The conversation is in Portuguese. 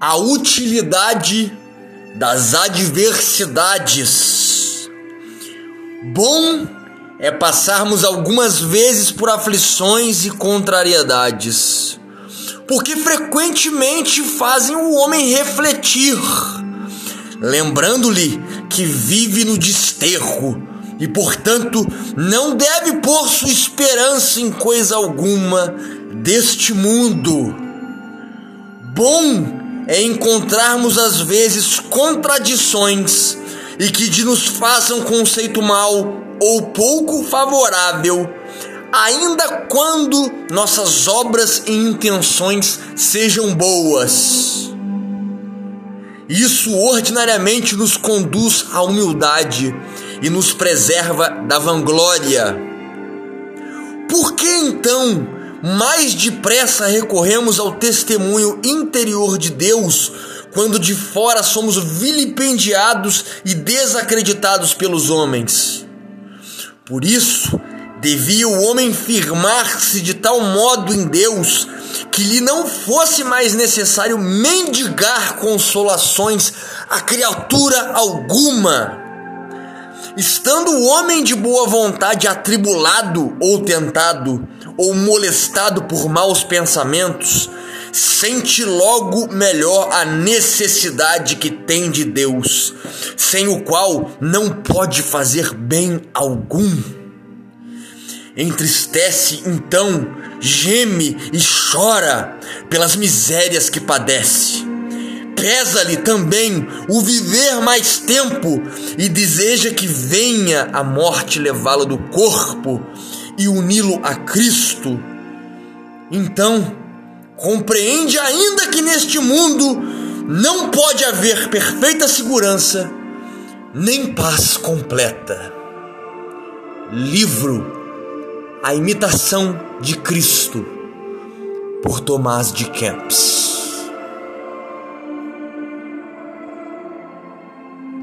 a utilidade das adversidades. Bom é passarmos algumas vezes por aflições e contrariedades, porque frequentemente fazem o homem refletir, lembrando-lhe que vive no desterro e, portanto, não deve pôr sua esperança em coisa alguma deste mundo. Bom é encontrarmos às vezes contradições e que de nos façam conceito mal ou pouco favorável, ainda quando nossas obras e intenções sejam boas. Isso ordinariamente nos conduz à humildade e nos preserva da vanglória. Por que então mais depressa recorremos ao testemunho interior de Deus quando de fora somos vilipendiados e desacreditados pelos homens? Por isso, devia o homem firmar-se de tal modo em Deus que lhe não fosse mais necessário mendigar consolações a criatura alguma. Estando o homem de boa vontade atribulado ou tentado, ou molestado por maus pensamentos, sente logo melhor a necessidade que tem de Deus, sem o qual não pode fazer bem algum. Entristece então, geme e chora pelas misérias que padece. Pesa-lhe também o viver mais tempo e deseja que venha a morte levá-lo do corpo e uni-lo a Cristo. Então, compreende ainda que neste mundo não pode haver perfeita segurança nem paz completa. Livro A Imitação de Cristo, por Tomás de Kempis.